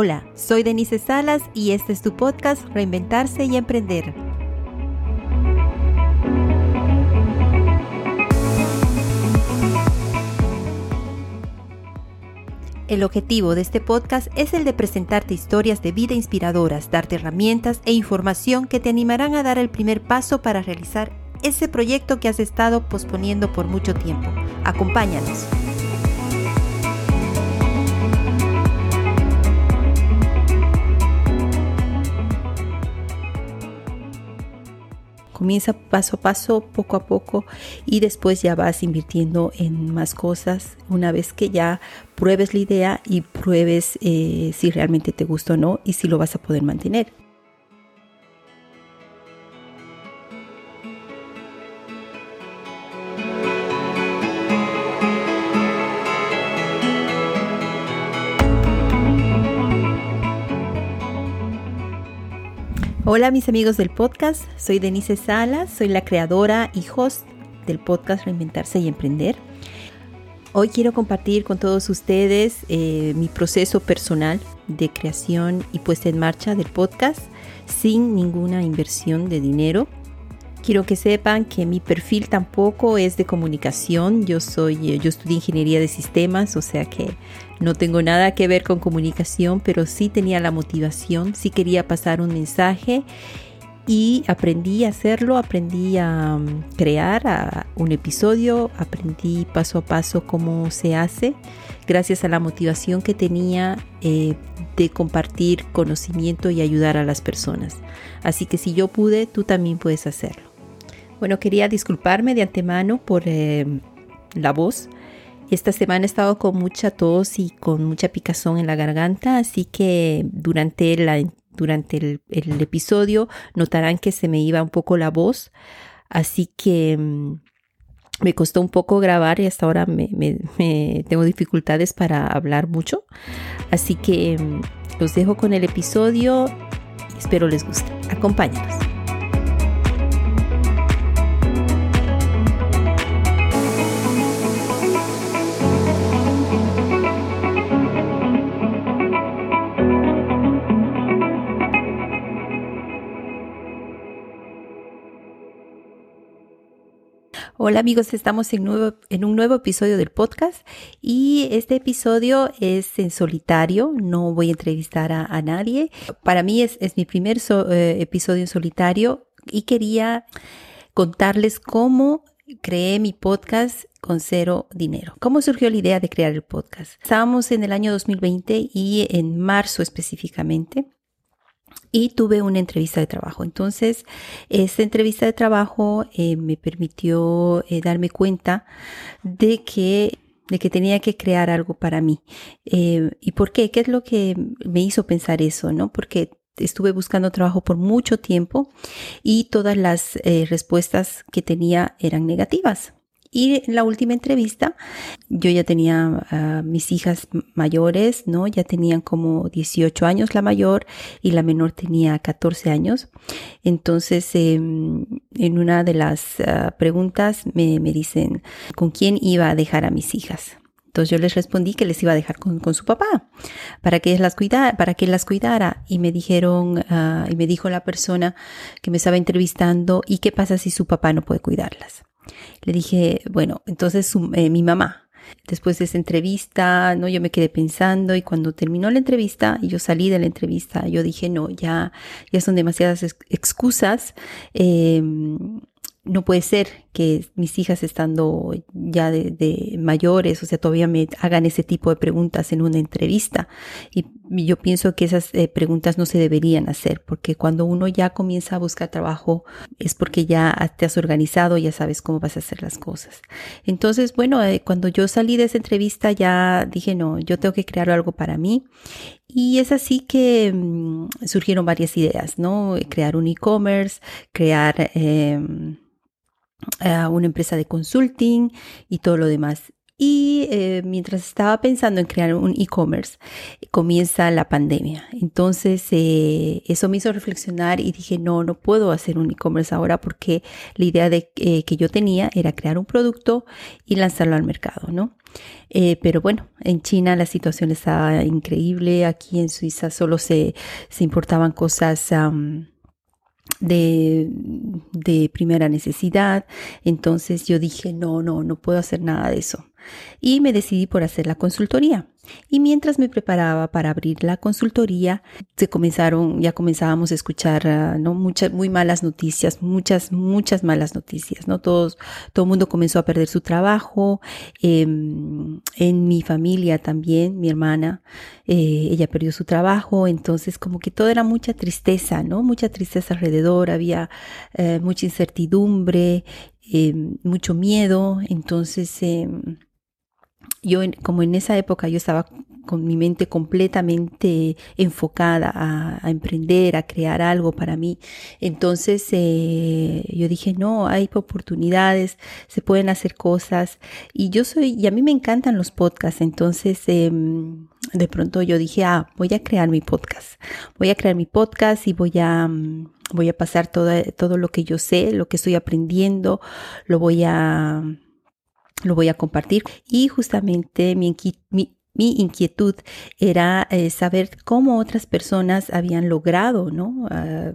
Hola, soy Denise Salas y este es tu podcast Reinventarse y Emprender. El objetivo de este podcast es el de presentarte historias de vida inspiradoras, darte herramientas e información que te animarán a dar el primer paso para realizar ese proyecto que has estado posponiendo por mucho tiempo. Acompáñanos. Comienza paso a paso, poco a poco y después ya vas invirtiendo en más cosas una vez que ya pruebes la idea y pruebes eh, si realmente te gusta o no y si lo vas a poder mantener. Hola mis amigos del podcast, soy Denise Salas, soy la creadora y host del podcast Reinventarse y Emprender. Hoy quiero compartir con todos ustedes eh, mi proceso personal de creación y puesta en marcha del podcast sin ninguna inversión de dinero. Quiero que sepan que mi perfil tampoco es de comunicación. Yo soy, eh, yo estudié ingeniería de sistemas, o sea que no tengo nada que ver con comunicación, pero sí tenía la motivación, sí quería pasar un mensaje y aprendí a hacerlo, aprendí a um, crear un episodio, aprendí paso a paso cómo se hace, gracias a la motivación que tenía eh, de compartir conocimiento y ayudar a las personas. Así que si yo pude, tú también puedes hacerlo. Bueno, quería disculparme de antemano por eh, la voz. Esta semana he estado con mucha tos y con mucha picazón en la garganta, así que durante, la, durante el, episodio notarán que se me iba un poco la voz, así que mm, me costó un poco grabar y hasta ahora me, tengo dificultades para hablar mucho, así que mm, los dejo con el episodio espero les guste. Acompáñanos. Hola amigos, estamos en, un nuevo episodio del podcast y este episodio es en solitario, no voy a entrevistar a, nadie. Para mí es, mi primer eh, episodio en solitario y quería contarles cómo creé mi podcast con cero dinero. ¿Cómo surgió la idea de crear el podcast? Estábamos en el año 2020 y en marzo específicamente y tuve una entrevista de trabajo. Entonces, esta entrevista de trabajo eh, me permitió eh, darme cuenta de que de que tenía que crear algo para mí. Eh, ¿Y por qué? ¿Qué es lo que me hizo pensar eso? ¿No? Porque estuve buscando trabajo por mucho tiempo y todas las respuestas que tenía eran negativas. Y en la última entrevista, yo ya tenía mis hijas mayores, ¿no? Ya tenían como 18 años la mayor y la menor tenía 14 años. Entonces, eh, en una de las uh, preguntas me, dicen, ¿con quién iba a dejar a mis hijas? Entonces yo les respondí que les iba a dejar con, con su papá para que las cuidara, para que las cuidara. Y me dijeron, uh, y me dijo la persona que me estaba entrevistando, ¿y qué pasa si su papá no puede cuidarlas? Le dije, bueno, entonces eh, mi mamá. Después de esa entrevista, no, yo me quedé pensando y cuando terminó la entrevista y yo salí de la entrevista, yo dije, no, ya, ya son demasiadas excusas. Eh, no puede ser que mis hijas estando ya de, mayores, o sea, todavía me hagan ese tipo de preguntas en una entrevista. Y yo pienso que esas eh, preguntas no se deberían hacer, porque cuando uno ya comienza a buscar trabajo es porque ya te has organizado, ya sabes cómo vas a hacer las cosas. Entonces, bueno, eh, cuando yo salí de esa entrevista ya dije, no, yo tengo que crear algo para mí. Y es así que mm, surgieron varias ideas, ¿no? Crear un e-commerce, crear... Una empresa de consulting y todo lo demás. Y eh, mientras estaba pensando en crear un e-commerce, comienza la pandemia. Entonces, eh, eso me hizo reflexionar y dije, no, no puedo hacer un e-commerce ahora porque la idea de, eh, que yo tenía era crear un producto y lanzarlo al mercado, ¿no? pero bueno, en China la situación estaba increíble. Aquí en Suiza solo se, se importaban cosas de, de primera necesidad. Entonces yo dije, no, no, no puedo hacer nada de eso. Y me decidí por hacer la consultoría. Y mientras me preparaba para abrir la consultoría, se comenzaron, ya comenzábamos a escuchar, ah, ¿no? Muchas, muy malas noticias, muchas, muchas malas noticias, ¿no? Todos, todo el mundo comenzó a perder su trabajo. Em, en mi familia también, mi hermana, eh, ella perdió su trabajo. Entonces, como que todo era mucha tristeza, ¿no? Mucha tristeza alrededor, había eh, mucha incertidumbre, em, mucho miedo. Entonces, em, yo como en esa época yo estaba con mi mente completamente enfocada a, emprender, a crear algo para mí. Entonces eh, yo dije, no, hay oportunidades, se pueden hacer cosas. Y yo soy, y a mí me encantan los podcasts. Entonces em, de pronto yo dije, ah, voy a crear mi podcast. Voy a crear mi podcast y voy a... Mm, voy a pasar todo, todo lo que yo sé, lo que estoy aprendiendo, lo voy a lo voy a compartir. Y justamente mi, inquietud era eh, saber cómo otras personas habían logrado, ¿no? Ah,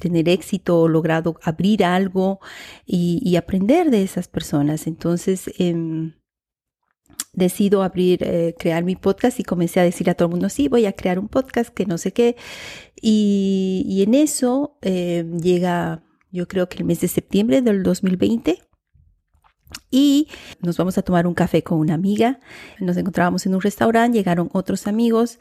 tener éxito, logrado abrir algo y, aprender de esas personas. Entonces, em, decido abrir, eh, crear mi podcast y comencé a decir a todo el mundo, sí, voy a crear un podcast que no sé qué. Y, en eso em, llega, yo creo que el mes de septiembre del 2020 y nos vamos a tomar un café con una amiga. Nos encontrábamos en un restaurante, llegaron otros amigos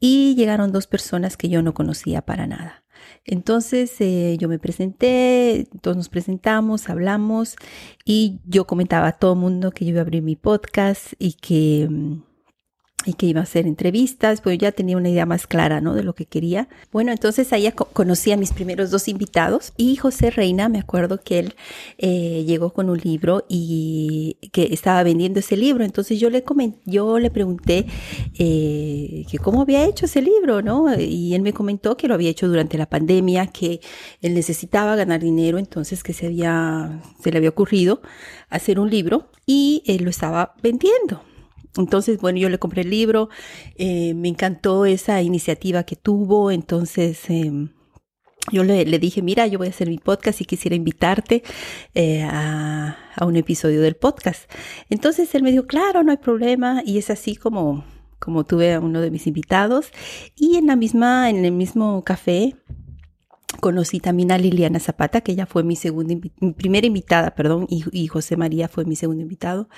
y llegaron dos personas que yo no conocía para nada. Entonces eh, yo me presenté, todos nos presentamos, hablamos y yo comentaba a todo el mundo que yo iba a abrir mi podcast y que mm, y que iba a hacer entrevistas, pues ya tenía una idea más clara, ¿no? De lo que quería. Bueno, entonces ahí conocí a mis primeros dos invitados y José Reina, me acuerdo que él eh, llegó con un libro y que estaba vendiendo ese libro, entonces yo le yo le pregunté eh, que cómo había hecho ese libro, ¿no? Y él me comentó que lo había hecho durante la pandemia, que él necesitaba ganar dinero, entonces que se había, se le había ocurrido hacer un libro y él lo estaba vendiendo. Entonces, bueno, yo le compré el libro, eh, me encantó esa iniciativa que tuvo, entonces em, yo le, dije, mira, yo voy a hacer mi podcast y quisiera invitarte eh, a, un episodio del podcast. Entonces él me dijo, claro, no hay problema, y es así como, como tuve a uno de mis invitados, y en la misma, en el mismo café, Conocí también a Liliana Zapata, que ella fue mi segunda, mi primera invitada, perdón, y, y, José María fue mi segundo invitado.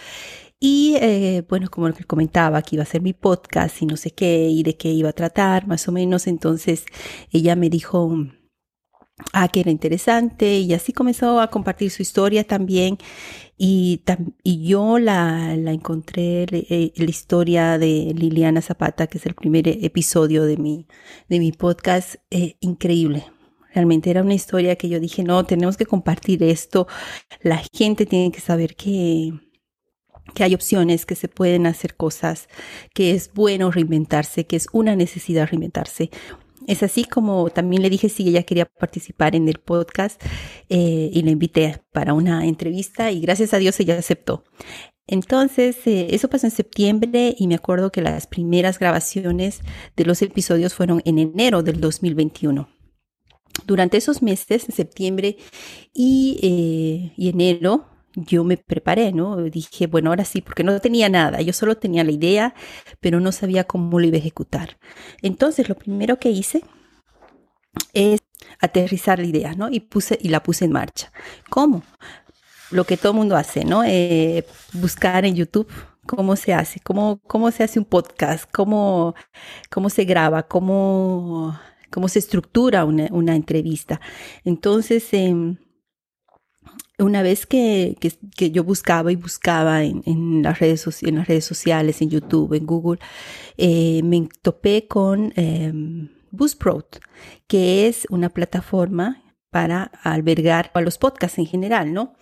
Y eh, bueno, como lo que comentaba, que iba a ser mi podcast y no sé qué, y de qué iba a tratar, más o menos. Entonces ella me dijo, ah, que era interesante, y así comenzó a compartir su historia también. Y, y yo la, la encontré, eh, la historia de Liliana Zapata, que es el primer episodio de mi, de mi podcast, eh, increíble. Realmente era una historia que yo dije, no, tenemos que compartir esto. La gente tiene que saber que que hay opciones, que se pueden hacer cosas, que es bueno reinventarse, que es una necesidad reinventarse. Es así como también le dije si ella quería participar en el podcast eh, y la invité para una entrevista y gracias a Dios ella aceptó. Entonces, eh, eso pasó en septiembre y me acuerdo que las primeras grabaciones de los episodios fueron en enero del 2021. Durante esos meses, en septiembre y, eh, y enero, yo me preparé, ¿no? Dije, bueno, ahora sí, porque no tenía nada, yo solo tenía la idea, pero no sabía cómo lo iba a ejecutar. Entonces, lo primero que hice es aterrizar la idea, ¿no? Y, puse, y la puse en marcha. ¿Cómo? Lo que todo mundo hace, ¿no? Eh, buscar en YouTube cómo se hace, cómo, cómo se hace un podcast, cómo, cómo se graba, cómo, cómo se estructura una, una entrevista. Entonces, eh, una vez que, yo buscaba y buscaba en, las redes, en las redes sociales, en YouTube, en Google, eh, me topé con eh, que es una plataforma para albergar a los podcasts en general, ¿no?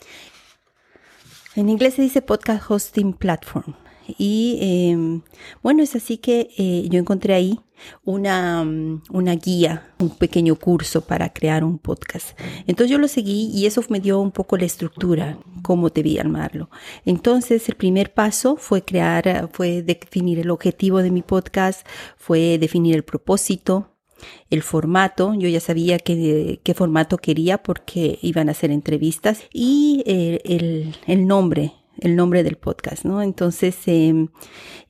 En inglés se dice Podcast Hosting Platform. Y em, bueno, es así que eh, yo encontré ahí una, una guía, un pequeño curso para crear un podcast. Entonces yo lo seguí y eso me dio un poco la estructura, cómo debía armarlo. Entonces el primer paso fue crear, fue definir el objetivo de mi podcast, fue definir el propósito, el formato, yo ya sabía qué, qué formato quería porque iban a hacer entrevistas y eh, el, el nombre, el nombre del podcast, ¿no? Entonces, em,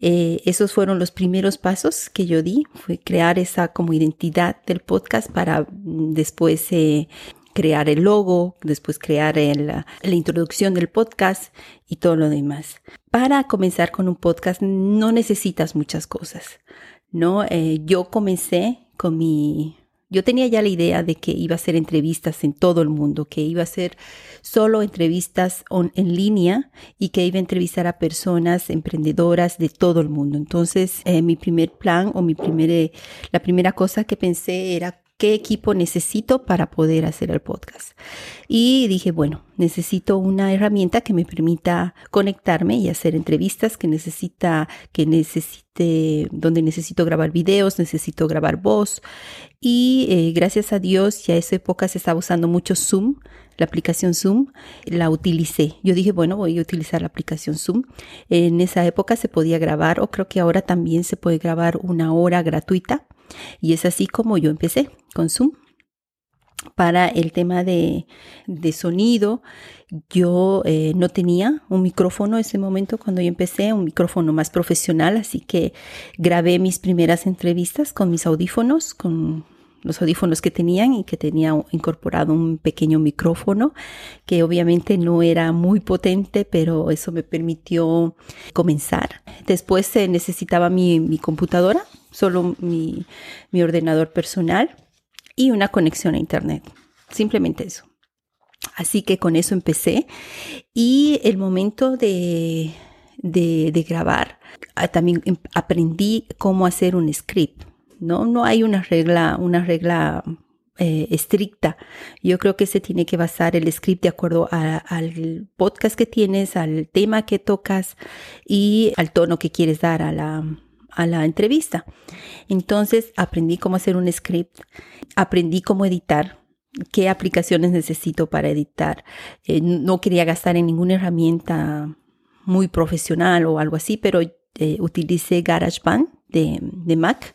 eh, esos fueron los primeros pasos que yo di, fue crear esa como identidad del podcast para mm, después eh, crear el logo, después crear la introducción del podcast y todo lo demás. Para comenzar con un podcast no necesitas muchas cosas, ¿no? Eh, yo comencé con mi yo tenía ya la idea de que iba a hacer entrevistas en todo el mundo, que iba a ser solo entrevistas en línea y que iba a entrevistar a personas emprendedoras de todo el mundo. Entonces, eh, mi primer plan o mi primera, la primera cosa que pensé era qué equipo necesito para poder hacer el podcast. Y dije, bueno, necesito una herramienta que me permita conectarme y hacer entrevistas, que necesita, que necesite, donde necesito grabar videos, necesito grabar voz. Y eh, gracias a Dios, ya esa época se estaba usando mucho Zoom, la aplicación Zoom, la utilicé. Yo dije, bueno, voy a utilizar la aplicación Zoom. En esa época se podía grabar, o creo que ahora también se puede grabar una hora gratuita y es así como yo empecé con Zoom. Para el tema de, sonido, yo eh, no tenía un micrófono en ese momento cuando yo empecé, un micrófono más profesional, así que grabé mis primeras entrevistas con mis audífonos, con los audífonos que tenían y que tenía incorporado un pequeño micrófono que obviamente no era muy potente, pero eso me permitió comenzar. Después se necesitaba mi, mi computadora solo mi, ordenador personal y una conexión a internet. Simplemente eso. Así que con eso empecé y el momento de, de, grabar, ah, también em, aprendí cómo hacer un script. No, no hay una regla, una regla eh, estricta. Yo creo que se tiene que basar el script de acuerdo al podcast que tienes, al tema que tocas y al tono que quieres dar a la, a la entrevista. Entonces aprendí cómo hacer un script, aprendí cómo editar, qué aplicaciones necesito para editar. Eh, no quería gastar en ninguna herramienta muy profesional o algo así, pero eh, utilicé GarageBand de, de, Mac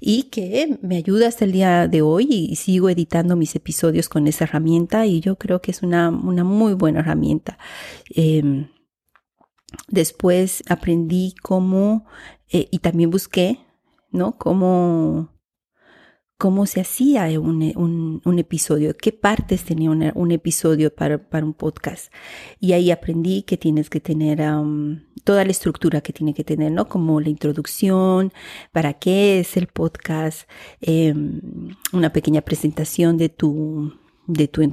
y que me ayuda hasta el día de hoy y sigo editando mis episodios con esa herramienta y yo creo que es una, una muy buena herramienta. Em, después aprendí cómo eh, y también busqué, ¿no? Cómo, cómo se hacía un, un, episodio, qué partes tenía un episodio para, para, un podcast. Y ahí aprendí que tienes que tener toda la estructura que tiene que tener, ¿no? Como la introducción, para qué es el podcast, em, una pequeña presentación de tu de tu eh,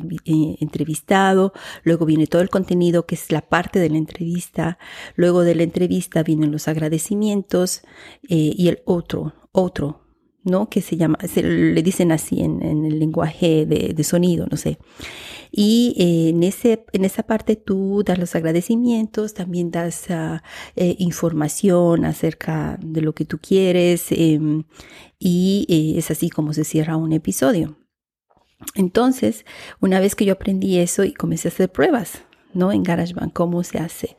entrevistado, luego viene todo el contenido que es la parte de la entrevista, luego de la entrevista vienen los agradecimientos eh, y el otro, otro, ¿no? Que se llama, se, le dicen así en, el lenguaje de, sonido, no sé. Y eh, en, ese, en esa parte tú das los agradecimientos, también das ah, información acerca de lo que tú quieres em, y es así como se cierra un episodio. Entonces, una vez que yo aprendí eso y comencé a hacer pruebas, ¿no? En GarageBand, cómo se hace,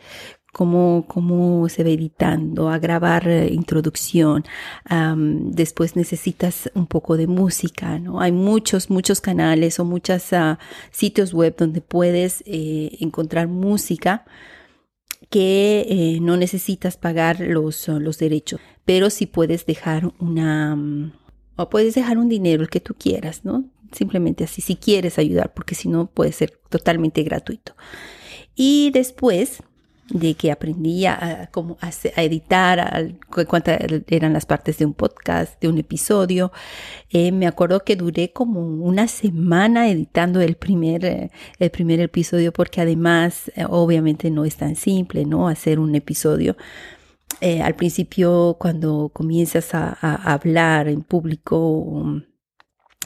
cómo, cómo se va editando, a grabar eh, introducción. después necesitas un poco de música, ¿no? Hay muchos, muchos canales o muchos ah, sitios web donde puedes eh, encontrar música que eh, no necesitas pagar los, los derechos, pero sí puedes dejar una, mm, o puedes dejar un dinero, el que tú quieras, ¿no? Simplemente así, si quieres ayudar, porque si no puede ser totalmente gratuito. Y después de que aprendí a, cómo a, editar, a, cuántas eran las partes de un podcast, de un episodio. Eh, me acuerdo que duré como una semana editando el primer, eh, el primer episodio porque además eh, obviamente no es tan simple, ¿no? Hacer un episodio. al principio cuando comienzas a, hablar en público,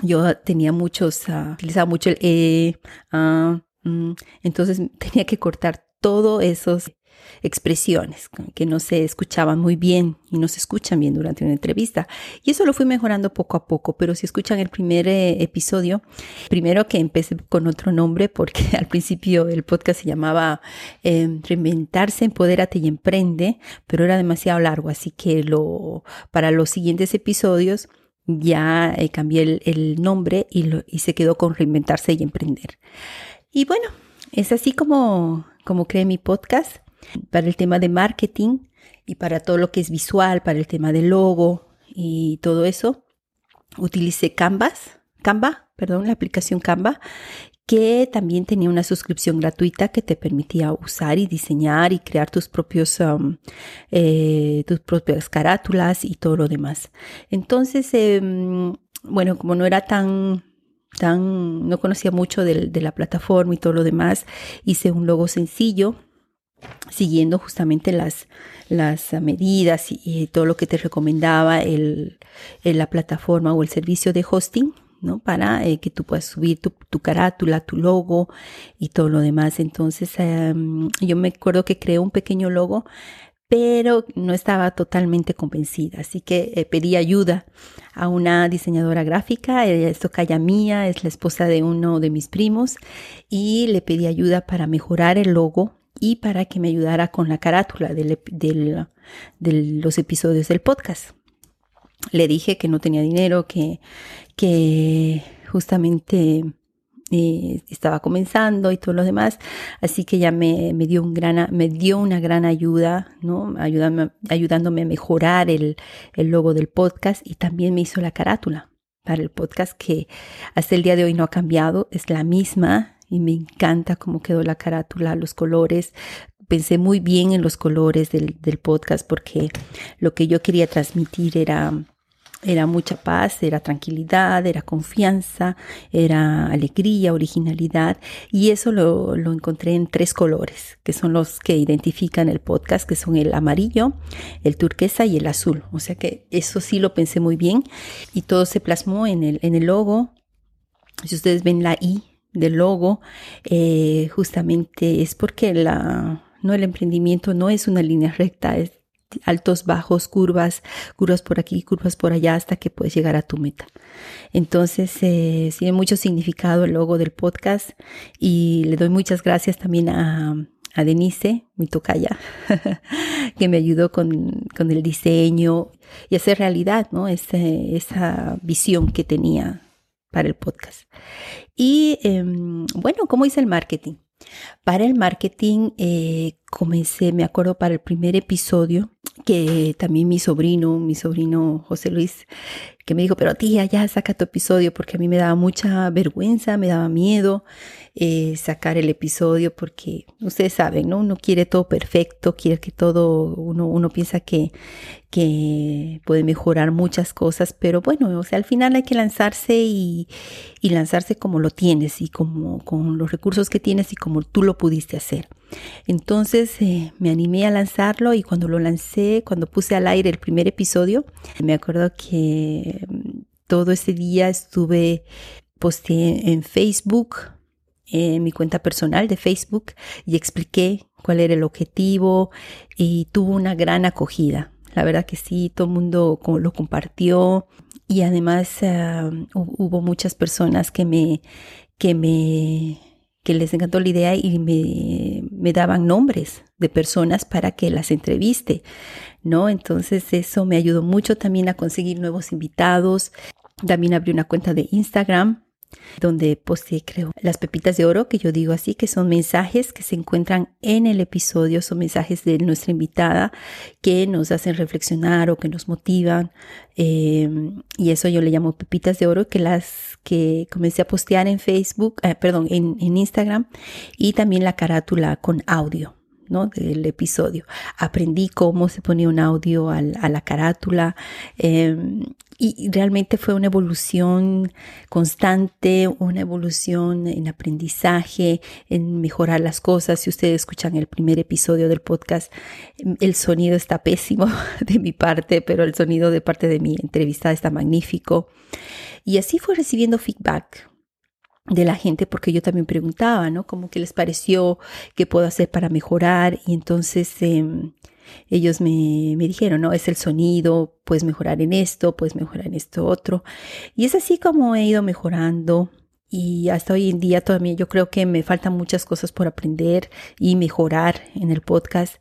yo tenía muchos, uh, utilizaba mucho el E, uh, entonces tenía que cortar todos esos expresiones que no se escuchaban muy bien y no se escuchan bien durante una entrevista. Y eso lo fui mejorando poco a poco, pero si escuchan el primer eh, episodio, primero que empecé con otro nombre porque al principio el podcast se llamaba eh, Reinventarse, Empodérate y Emprende, pero era demasiado largo, así que lo, para los siguientes episodios ya eh, cambié el, nombre y, y se quedó con Reinventarse y Emprender. Y bueno, es así como, como creé mi podcast para el tema de marketing y para todo lo que es visual, para el tema de logo y todo eso, utilicé Canvas, Canva, perdón, la aplicación Canva, que también tenía una suscripción gratuita que te permitía usar y diseñar y crear tus propios um, eh, tus propias carátulas y todo lo demás. Entonces, em, bueno, como no era tan tan no conocía mucho de la plataforma y todo lo demás, hice un logo sencillo siguiendo justamente las, las medidas y, todo lo que te recomendaba el, la plataforma o el servicio de hosting, ¿no? Para eh, que tú puedas subir tu, carátula, tu logo y todo lo demás. Entonces, em, yo me acuerdo que creé un pequeño logo, pero no estaba totalmente convencida. Así que eh, pedí ayuda a una diseñadora gráfica, ella es tocaya mía, es la esposa de uno de mis primos, y le pedí ayuda para mejorar el logo y para que me ayudara con la carátula de los episodios del podcast. Le dije que no tenía dinero, que, que justamente eh, estaba comenzando y todo lo demás, así que ya me, me, dio, un gran, me dio una gran ayuda, ¿no? Ayudándome, a mejorar el, el logo del podcast y también me hizo la carátula para el podcast que hasta el día de hoy no ha cambiado, es la misma, y me encanta cómo quedó la carátula, los colores. Pensé muy bien en los colores del, podcast porque lo que yo quería transmitir era era mucha paz, era tranquilidad, era confianza, era alegría, originalidad. Y eso lo, lo, encontré en tres colores, que son los que identifican el podcast, que son el amarillo, el turquesa y el azul. O sea que eso sí lo pensé muy bien. Y todo se plasmó en el, en el logo. Si ustedes ven la I del logo, eh, justamente es porque la, no, el emprendimiento no es una línea recta, es altos, bajos, curvas, curvas por aquí, curvas por allá, hasta que puedes llegar a tu meta. Entonces, eh, tiene mucho significado el logo del podcast y le doy muchas gracias también a, a Denise, mi tocaya, que me ayudó con, con, el diseño y hacer realidad ¿no? esa visión que tenía para el podcast. Y em, bueno, ¿cómo hice el marketing? Para el marketing eh, comencé, me acuerdo, para el primer episodio, que también mi sobrino, mi sobrino José Luis, que me dijo, pero tía, ya saca tu episodio, porque a mí me daba mucha vergüenza, me daba miedo eh, sacar el episodio, porque ustedes saben, ¿no? Uno quiere todo perfecto, quiere que todo, uno, uno piensa que, que puede mejorar muchas cosas, pero bueno, o sea, al final hay que lanzarse y, y lanzarse como lo tienes y como con los recursos que tienes y como tú lo pudiste hacer. Entonces eh, me animé a lanzarlo y cuando lo lancé, cuando puse al aire el primer episodio, me acuerdo que mm, todo ese día estuve, posteé en Facebook, en mi cuenta personal de Facebook y expliqué cuál era el objetivo y tuvo una gran acogida. La verdad que sí, todo el mundo lo compartió y además ah, hubo muchas personas que me, que me que les encantó la idea y me, me, daban nombres de personas para que las entreviste, ¿no? Entonces eso me ayudó mucho también a conseguir nuevos invitados. También abrí una cuenta de Instagram donde posteé, creo, las pepitas de oro, que yo digo así, que son mensajes que se encuentran en el episodio, son mensajes de nuestra invitada que nos hacen reflexionar o que nos motivan. Em, y eso yo le llamo pepitas de oro, que las que comencé a postear en Facebook, eh, perdón, en Instagram, y también la carátula con audio. ¿No? del episodio. Aprendí cómo se ponía un audio a la carátula em, y realmente fue una evolución constante, una evolución en aprendizaje, en mejorar las cosas. Si ustedes escuchan el primer episodio del podcast, el sonido está pésimo de mi parte, pero el sonido de parte de mi entrevistada está magnífico. Y así fue recibiendo feedback de la gente porque yo también preguntaba, ¿no? Como que les pareció, qué puedo hacer para mejorar y entonces em, ellos me, me, dijeron, ¿no? Es el sonido, puedes mejorar en esto, puedes mejorar en esto otro. Y es así como he ido mejorando y hasta hoy en día todavía yo creo que me faltan muchas cosas por aprender y mejorar en el podcast,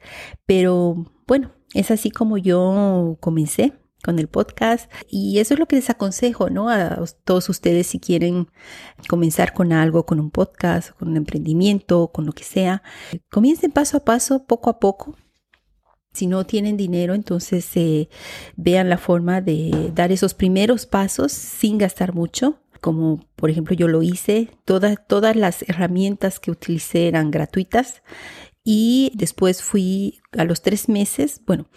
pero bueno, es así como yo comencé con el podcast y eso es lo que les aconsejo, ¿no? A todos ustedes si quieren comenzar con algo, con un podcast, con un emprendimiento, con lo que sea, comiencen paso a paso, poco a poco. Si no tienen dinero, entonces eh, vean la forma de dar esos primeros pasos sin gastar mucho como por ejemplo yo lo hice, todas, todas las herramientas que utilicé eran gratuitas y después fui a los tres meses, bueno,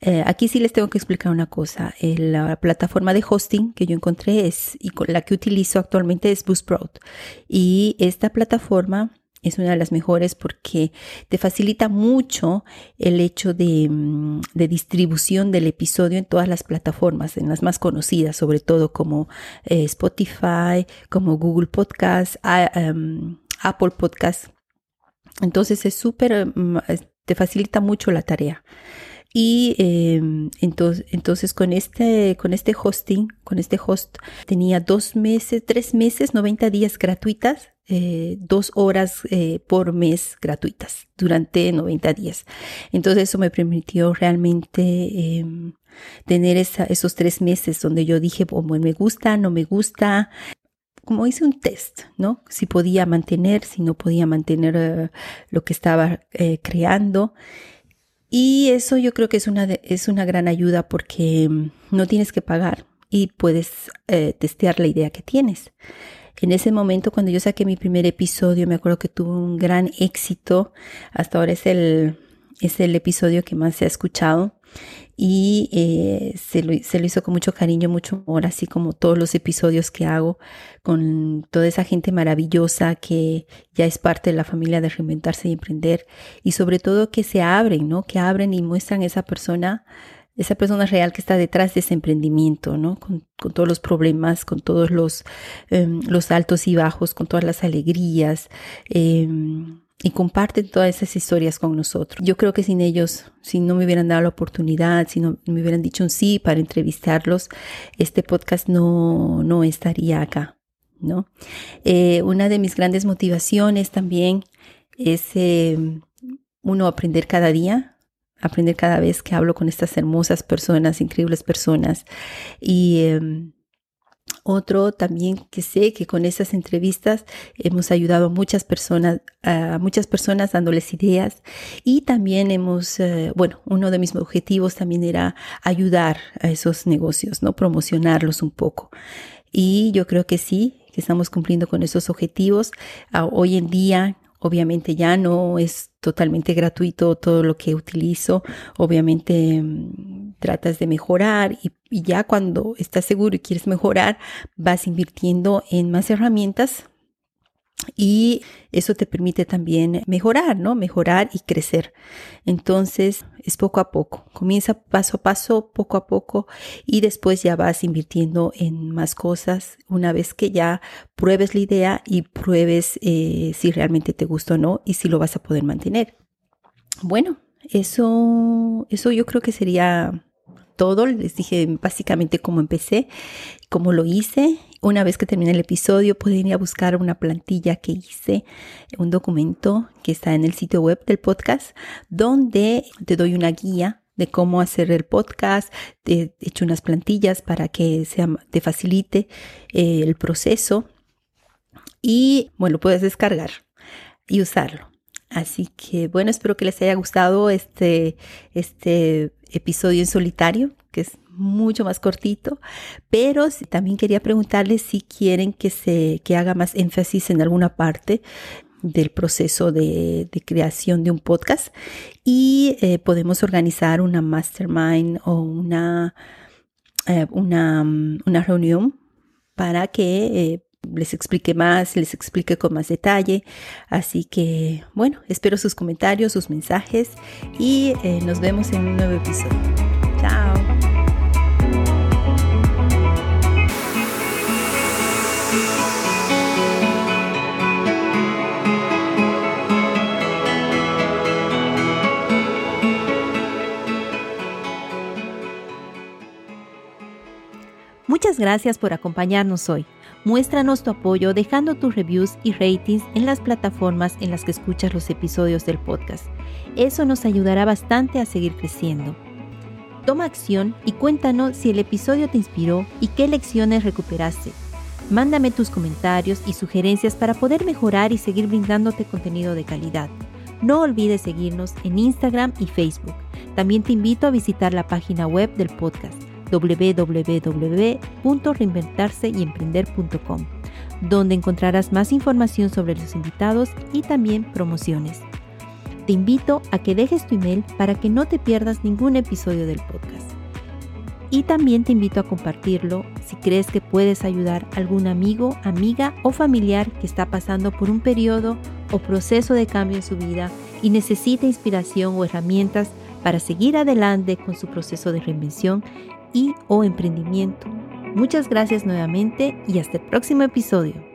eh, aquí sí les tengo que explicar una cosa, la plataforma de hosting que yo encontré es y con la que utilizo actualmente es Buzzsprout y esta plataforma es una de las mejores porque te facilita mucho el hecho de, mm, distribución del episodio en todas las plataformas, en las más conocidas, sobre todo como eh, Spotify, como Google Podcast, em, Apple Podcast. Entonces es súper, mm, te facilita mucho la tarea. Y em, entonces, entonces con este, con este hosting, con este host, tenía dos meses, tres meses, 90 días gratuitas, eh, dos horas eh, por mes gratuitas durante 90 días. Entonces eso me permitió realmente em, tener esos tres meses donde yo dije, bueno, me gusta, no me gusta, como hice un test, ¿no? Si podía mantener, si no podía mantener eh, lo que estaba creando. Y eso yo creo que es una, es una gran ayuda porque mm, no tienes que pagar y puedes eh, testear la idea que tienes. En ese momento, cuando yo saqué mi primer episodio, me acuerdo que tuvo un gran éxito. Hasta ahora es el, es el episodio que más se ha escuchado y eh, se, lo, se, lo, hizo con mucho cariño, mucho amor, así como todos los episodios que hago con toda esa gente maravillosa que ya es parte de la familia de reinventarse y emprender y sobre todo que se abren, ¿no? Que abren y muestran esa persona esa persona real que está detrás de ese emprendimiento, ¿no? Con, todos los problemas, con todos los, um, los altos y bajos, con todas las alegrías. Eh, y comparten todas esas historias con nosotros. Yo creo que sin ellos, si no me hubieran dado la oportunidad, si no me hubieran dicho un sí para entrevistarlos, este podcast no, no estaría acá, ¿no? Eh, una de mis grandes motivaciones también es eh, uno aprender cada día, aprender cada vez que hablo con estas hermosas personas, increíbles personas y em, otro también que sé que con esas entrevistas hemos ayudado a muchas personas, a muchas personas dándoles ideas y también hemos, eh, bueno, uno de mis objetivos también era ayudar a esos negocios, ¿no? Promocionarlos un poco. Y yo creo que sí, que estamos cumpliendo con esos objetivos. Ah, hoy en día Obviamente ya no es totalmente gratuito todo lo que utilizo. Obviamente mm, tratas de mejorar y, ya cuando estás seguro y quieres mejorar, vas invirtiendo en más herramientas y eso te permite también mejorar, ¿no? Mejorar y crecer. Entonces es poco a poco, comienza paso a paso, poco a poco y después ya vas invirtiendo en más cosas una vez que ya pruebes la idea y pruebes eh, si realmente te gusta o no y si lo vas a poder mantener. Bueno, eso, eso yo creo que sería todo. Les dije básicamente cómo empecé, cómo lo hice. Una vez que termine el episodio, pueden ir a buscar una plantilla que hice, un documento que está en el sitio web del podcast, donde te doy una guía de cómo hacer el podcast. He hecho unas plantillas para que te facilite eh, el proceso. Y bueno, puedes descargar y usarlo. Así que bueno, espero que les haya gustado este, este episodio en solitario, que es mucho más cortito, pero también quería preguntarles si quieren que se que haga más énfasis en alguna parte del proceso de, creación de un podcast. Y eh, podemos organizar una mastermind o una, eh, una, una, reunión para que eh, les explique más, les explique con más detalle. Así que, bueno, espero sus comentarios, sus mensajes y eh, nos vemos en un nuevo episodio. Chao. Muchas gracias por acompañarnos hoy. Muéstranos tu apoyo dejando tus reviews y ratings en las plataformas en las que escuchas los episodios del podcast. Eso nos ayudará bastante a seguir creciendo. Toma acción y cuéntanos si el episodio te inspiró y qué lecciones recuperaste. Mándame tus comentarios y sugerencias para poder mejorar y seguir brindándote contenido de calidad. No olvides seguirnos en Instagram y Facebook. También te invito a visitar la página web del podcast www.reinventarseyemprender.com, donde encontrarás más información sobre los invitados y también promociones. Te invito a que dejes tu email para que no te pierdas ningún episodio del podcast. Y también te invito a compartirlo si crees que puedes ayudar a algún amigo, amiga o familiar que está pasando por un periodo o proceso de cambio en su vida y necesita inspiración o herramientas para seguir adelante con su proceso de reinvención o emprendimiento. Muchas gracias nuevamente y hasta el próximo episodio.